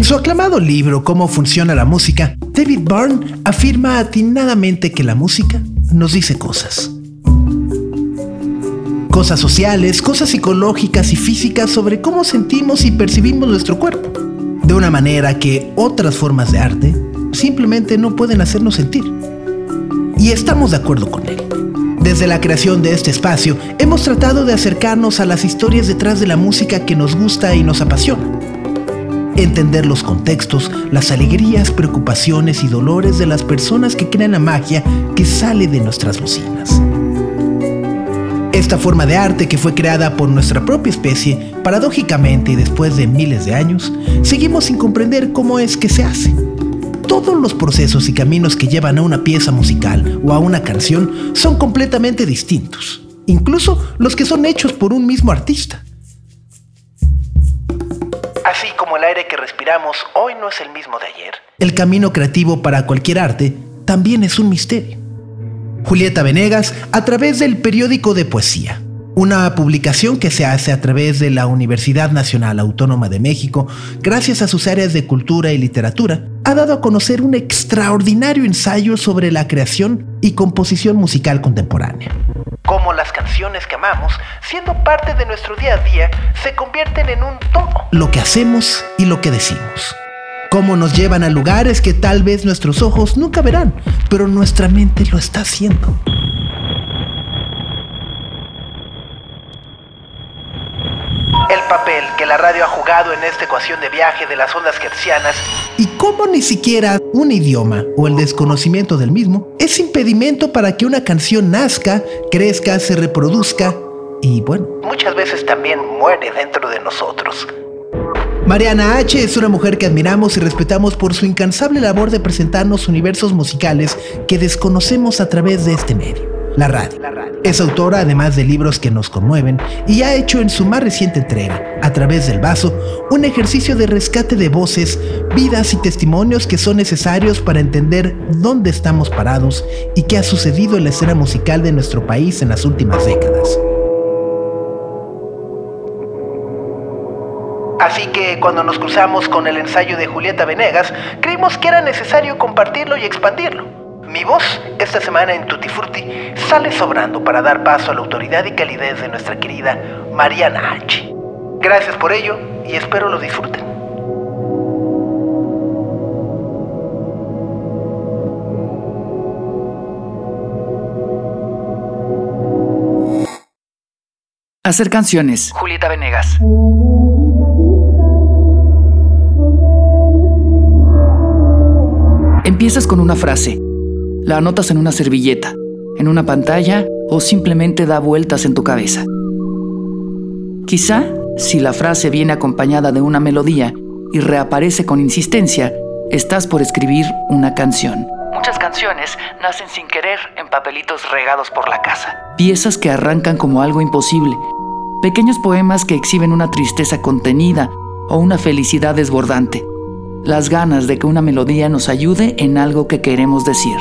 En su aclamado libro Cómo funciona la música, David Byrne afirma atinadamente que la música nos dice cosas. Cosas sociales, cosas psicológicas y físicas sobre cómo sentimos y percibimos nuestro cuerpo. De una manera que otras formas de arte simplemente no pueden hacernos sentir. Y estamos de acuerdo con él. Desde la creación de este espacio, hemos tratado de acercarnos a las historias detrás de la música que nos gusta y nos apasiona entender los contextos, las alegrías, preocupaciones y dolores de las personas que crean la magia que sale de nuestras bocinas. Esta forma de arte que fue creada por nuestra propia especie, paradójicamente y después de miles de años, seguimos sin comprender cómo es que se hace. Todos los procesos y caminos que llevan a una pieza musical o a una canción son completamente distintos, incluso los que son hechos por un mismo artista. Así como el aire que respiramos hoy no es el mismo de ayer. El camino creativo para cualquier arte también es un misterio. Julieta Venegas a través del periódico de poesía, una publicación que se hace a través de la Universidad Nacional Autónoma de México, gracias a sus áreas de cultura y literatura, ha dado a conocer un extraordinario ensayo sobre la creación y composición musical contemporánea. Las canciones que amamos, siendo parte de nuestro día a día, se convierten en un todo. Lo que hacemos y lo que decimos. Cómo nos llevan a lugares que tal vez nuestros ojos nunca verán, pero nuestra mente lo está haciendo. el papel que la radio ha jugado en esta ecuación de viaje de las ondas hercianas y cómo ni siquiera un idioma o el desconocimiento del mismo es impedimento para que una canción nazca, crezca, se reproduzca y bueno, muchas veces también muere dentro de nosotros. Mariana H. es una mujer que admiramos y respetamos por su incansable labor de presentarnos universos musicales que desconocemos a través de este medio la radio. Es autora además de libros que nos conmueven y ha hecho en su más reciente entrega, a través del vaso, un ejercicio de rescate de voces, vidas y testimonios que son necesarios para entender dónde estamos parados y qué ha sucedido en la escena musical de nuestro país en las últimas décadas. Así que cuando nos cruzamos con el ensayo de Julieta Venegas, creímos que era necesario compartirlo y expandirlo. Mi voz esta semana en Tutti Frutti sale sobrando para dar paso a la autoridad y calidez de nuestra querida Mariana H. Gracias por ello y espero lo disfruten. Hacer canciones. Julieta Venegas. Empiezas con una frase la anotas en una servilleta, en una pantalla o simplemente da vueltas en tu cabeza. Quizá, si la frase viene acompañada de una melodía y reaparece con insistencia, estás por escribir una canción. Muchas canciones nacen sin querer en papelitos regados por la casa. Piezas que arrancan como algo imposible. Pequeños poemas que exhiben una tristeza contenida o una felicidad desbordante. Las ganas de que una melodía nos ayude en algo que queremos decir.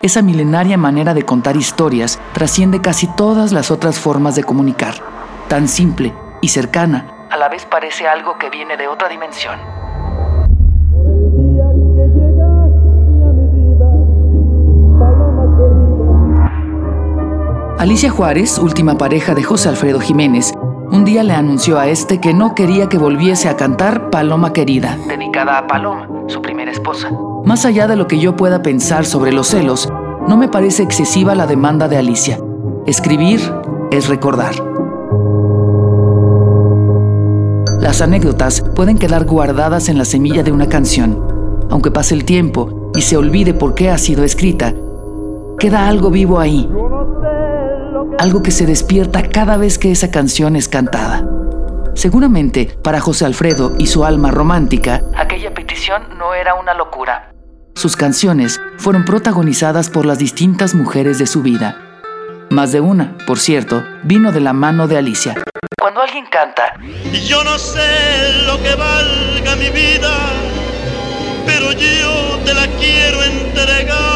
Esa milenaria manera de contar historias, trasciende casi todas las otras formas de comunicar. Tan simple y cercana, a la vez parece algo que viene de otra dimensión. Alicia Juárez, última pareja de José Alfredo Jiménez, un día le anunció a este que no quería que volviese a cantar Paloma Querida, dedicada a Paloma, su primera esposa. Más allá de lo que yo pueda pensar sobre los celos, no me parece excesiva la demanda de Alicia. Escribir es recordar. Las anécdotas pueden quedar guardadas en la semilla de una canción. Aunque pase el tiempo y se olvide por qué ha sido escrita, queda algo vivo ahí. Algo que se despierta cada vez que esa canción es cantada. Seguramente, para José Alfredo y su alma romántica, aquella petición no era una locura. Sus canciones fueron protagonizadas por las distintas mujeres de su vida. Más de una, por cierto, vino de la mano de Alicia. Cuando alguien canta, Yo no sé lo que valga mi vida, pero yo te la quiero entregar.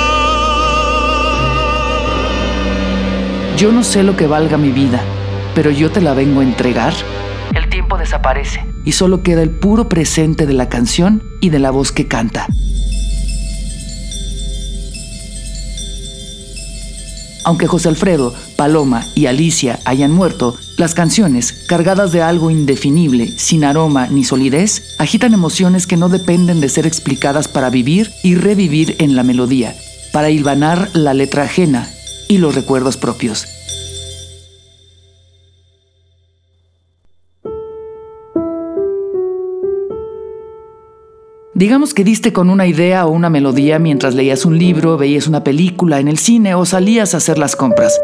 yo no sé lo que valga mi vida, pero yo te la vengo a entregar. El tiempo desaparece y solo queda el puro presente de la canción y de la voz que canta. Aunque José Alfredo, Paloma y Alicia hayan muerto, las canciones, cargadas de algo indefinible, sin aroma ni solidez, agitan emociones que no dependen de ser explicadas para vivir y revivir en la melodía, para hilvanar la letra ajena y los recuerdos propios. Digamos que diste con una idea o una melodía mientras leías un libro, veías una película en el cine o salías a hacer las compras.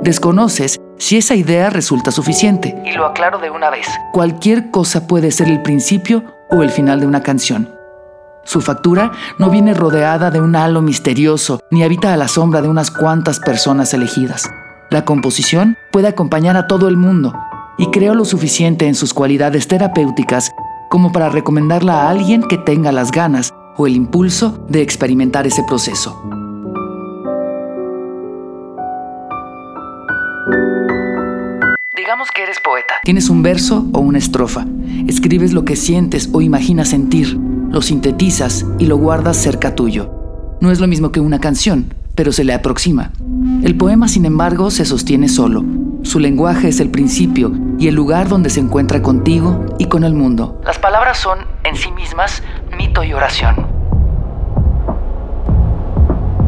Desconoces si esa idea resulta suficiente. Y lo aclaro de una vez. Cualquier cosa puede ser el principio o el final de una canción. Su factura no viene rodeada de un halo misterioso ni habita a la sombra de unas cuantas personas elegidas. La composición puede acompañar a todo el mundo y creo lo suficiente en sus cualidades terapéuticas como para recomendarla a alguien que tenga las ganas o el impulso de experimentar ese proceso. Digamos que eres poeta. Tienes un verso o una estrofa. Escribes lo que sientes o imaginas sentir, lo sintetizas y lo guardas cerca tuyo. No es lo mismo que una canción, pero se le aproxima. El poema, sin embargo, se sostiene solo. Su lenguaje es el principio y el lugar donde se encuentra contigo y con el mundo. Las palabras son, en sí mismas, mito y oración.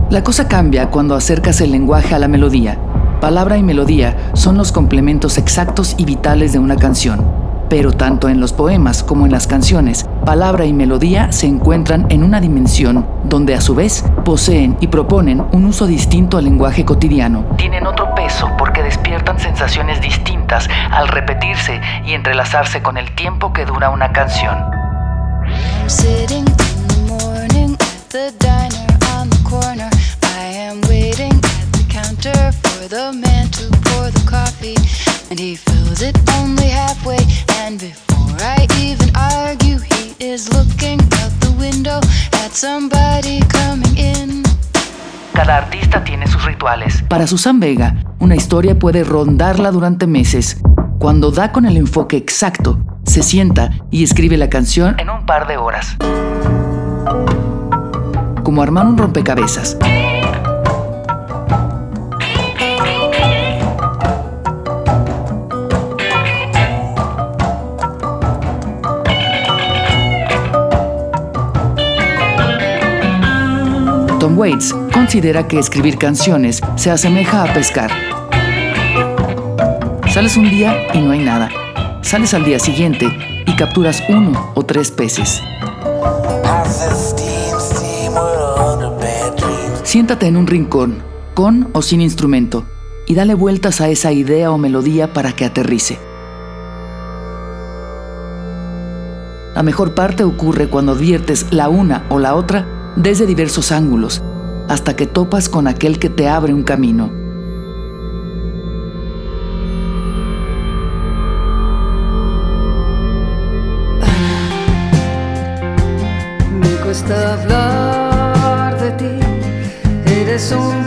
La cosa cambia cuando acercas el lenguaje a la melodía. Palabra y melodía son los complementos exactos y vitales de una canción. Pero tanto en los poemas como en las canciones, palabra y melodía se encuentran en una dimensión donde a su vez poseen y proponen un uso distinto al lenguaje cotidiano. Tienen otro porque despiertan sensaciones distintas al repetirse y entrelazarse con el tiempo que dura una canción. Somebody coming in. Cada artista tiene sus rituales. Para Susan Vega, una historia puede rondarla durante meses. Cuando da con el enfoque exacto, se sienta y escribe la canción en un par de horas. Como armar un rompecabezas. Waits considera que escribir canciones se asemeja a pescar. Sales un día y no hay nada. Sales al día siguiente y capturas uno o tres peces. Siéntate en un rincón, con o sin instrumento, y dale vueltas a esa idea o melodía para que aterrice. La mejor parte ocurre cuando adviertes la una o la otra desde diversos ángulos, hasta que topas con aquel que te abre un camino. Me cuesta hablar de ti, eres un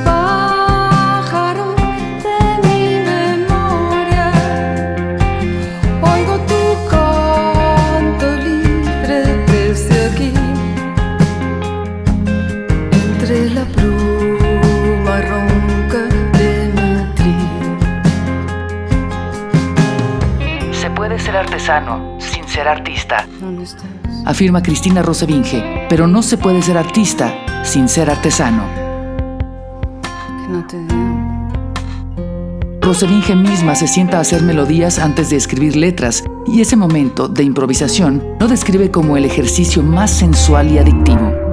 afirma Cristina Rosevinge, pero no se puede ser artista sin ser artesano. Que no te veo. Rosevinge misma se sienta a hacer melodías antes de escribir letras, y ese momento de improvisación lo describe como el ejercicio más sensual y adictivo.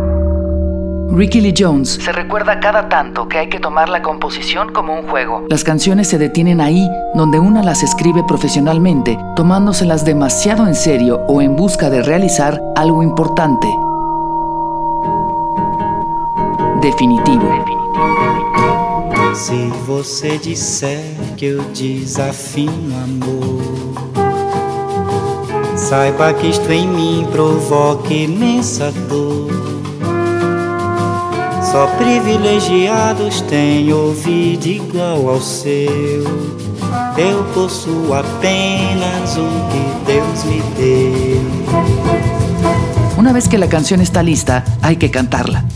Ricky Lee Jones se recuerda cada tanto que hay que tomar la composición como un juego. Las canciones se detienen ahí donde una las escribe profesionalmente, tomándoselas demasiado en serio o en busca de realizar algo importante. Definitivo. Se você disser que eu desafino amor, saiba que isto em mim provoca imensa dor. Só privilegiados têm ouvido igual ao seu. Eu possuo apenas um que Deus me deu. Una vez que la canción está lista, hay que cantarla.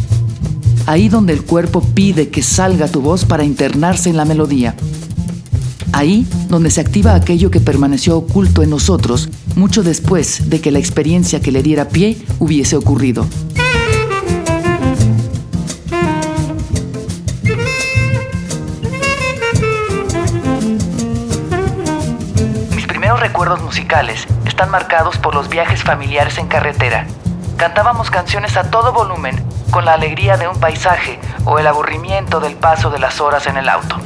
Ahí donde el cuerpo pide que salga tu voz para internarse en la melodía. Ahí donde se activa aquello que permaneció oculto en nosotros mucho después de que la experiencia que le diera pie hubiese ocurrido. Recuerdos musicales están marcados por los viajes familiares en carretera. Cantábamos canciones a todo volumen, con la alegría de un paisaje o el aburrimiento del paso de las horas en el auto.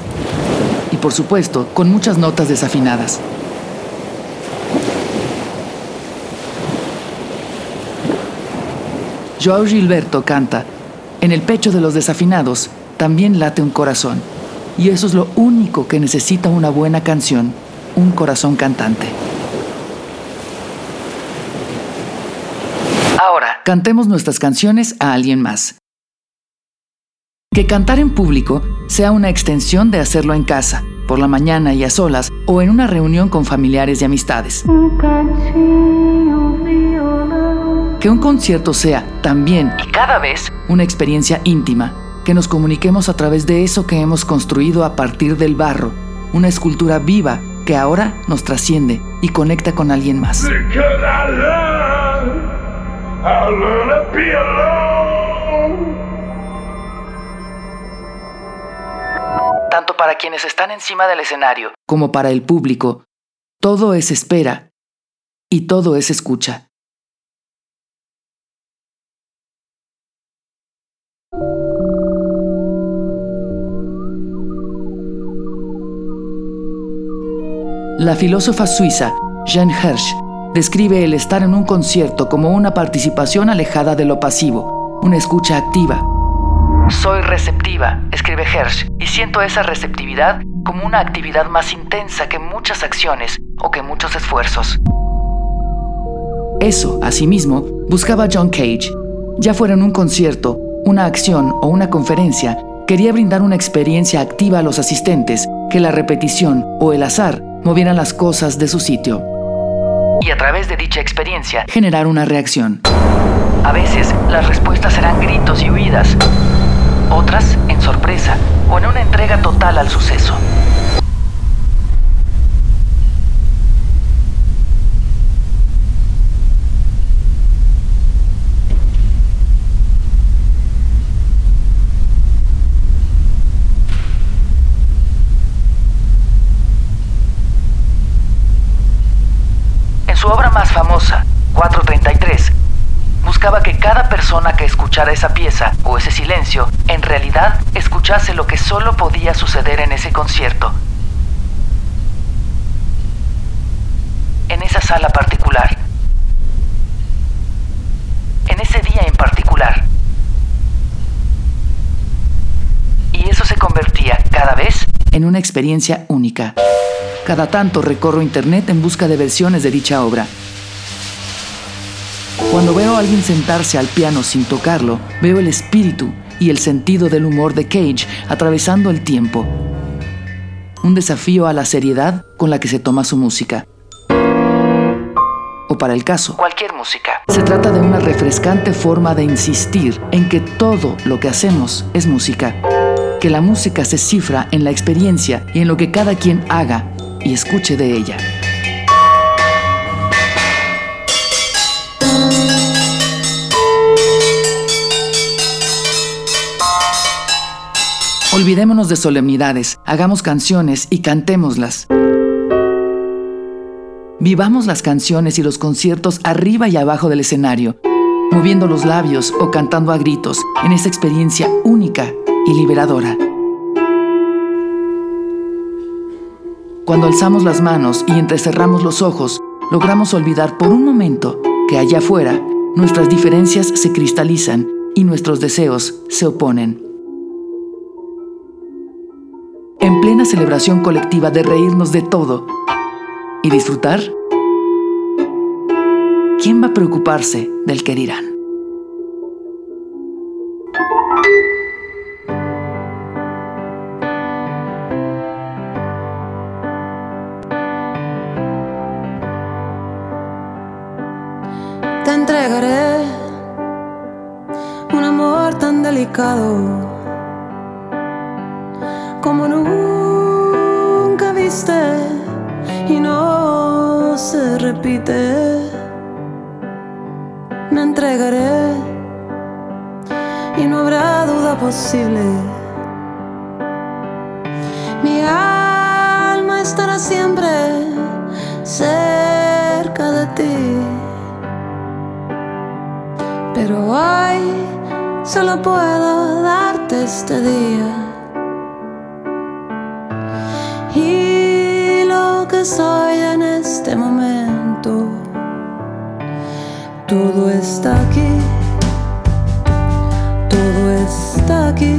Y por supuesto, con muchas notas desafinadas. Joao Gilberto canta, en el pecho de los desafinados también late un corazón. Y eso es lo único que necesita una buena canción, un corazón cantante. Ahora, cantemos nuestras canciones a alguien más. Que cantar en público sea una extensión de hacerlo en casa, por la mañana y a solas, o en una reunión con familiares y amistades. Que un concierto sea también y cada vez una experiencia íntima, que nos comuniquemos a través de eso que hemos construido a partir del barro, una escultura viva que ahora nos trasciende y conecta con alguien más. Tanto para quienes están encima del escenario como para el público, todo es espera y todo es escucha. La filósofa suiza Jeanne Hirsch describe el estar en un concierto como una participación alejada de lo pasivo, una escucha activa. Soy receptiva, escribe Hirsch, y siento esa receptividad como una actividad más intensa que muchas acciones o que muchos esfuerzos. Eso, asimismo, buscaba John Cage. Ya fuera en un concierto, una acción o una conferencia, quería brindar una experiencia activa a los asistentes, que la repetición o el azar movieran las cosas de su sitio. Y a través de dicha experiencia, generar una reacción. A veces, las respuestas eran gritos y huidas. Otras, en sorpresa o en una entrega total al suceso. Más famosa, 433, buscaba que cada persona que escuchara esa pieza o ese silencio, en realidad escuchase lo que solo podía suceder en ese concierto. En esa sala particular. En ese día en particular. Y eso se convertía cada vez en una experiencia única. Cada tanto recorro internet en busca de versiones de dicha obra. Veo a alguien sentarse al piano sin tocarlo, veo el espíritu y el sentido del humor de Cage atravesando el tiempo. Un desafío a la seriedad con la que se toma su música. O para el caso, cualquier música. Se trata de una refrescante forma de insistir en que todo lo que hacemos es música. Que la música se cifra en la experiencia y en lo que cada quien haga y escuche de ella. Olvidémonos de solemnidades, hagamos canciones y cantémoslas. Vivamos las canciones y los conciertos arriba y abajo del escenario. moviendo los labios o cantando a gritos en esa experiencia única y liberadora. Cuando alzamos las manos y entrecerramos los ojos, logramos olvidar por un momento que allá afuera nuestras diferencias se cristalizan y nuestros deseos se oponen. En plena celebración colectiva de reírnos de todo y disfrutar, ¿quién va a preocuparse del que dirán? Solo puedo darte este día. Y lo que soy en este momento, todo está aquí, todo está aquí.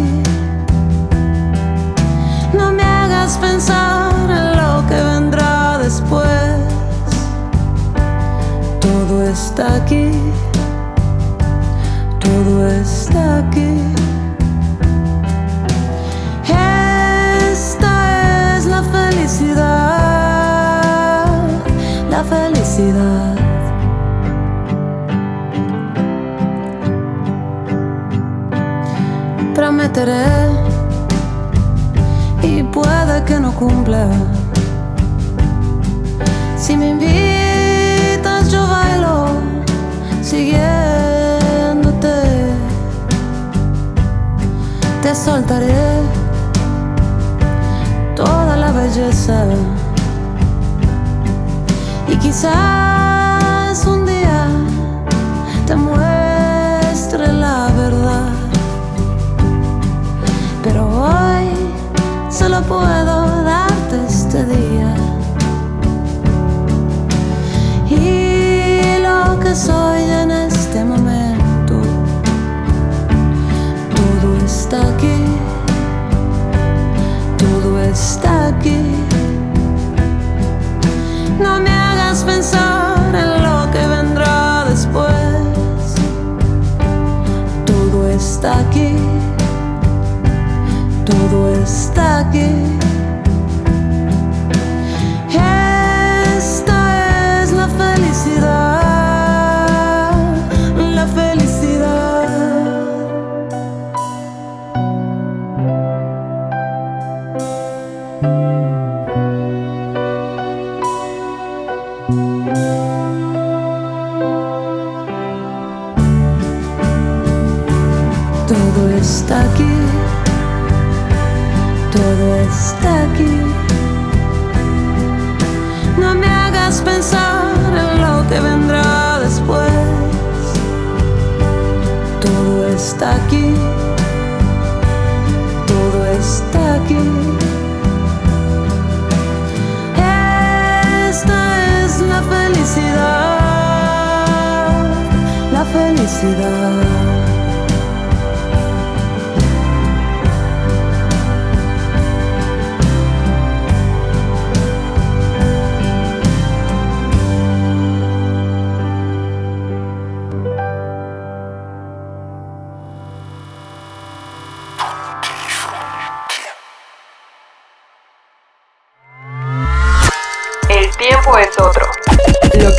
No me hagas pensar en lo que vendrá después, todo está aquí todo está aquí. Esta es la felicidad, la felicidad. Prometeré y puede que no cumpla. Si me invitas yo bailo, siguiéndote te soltaré. Toda la belleza. Y quizás un día te muestre la verdad. Pero hoy solo puedo No me hagas pensar Todo está aquí, todo está aquí. No me hagas pensar en lo que vendrá después. Todo está aquí, todo está aquí. Esta es la felicidad, la felicidad.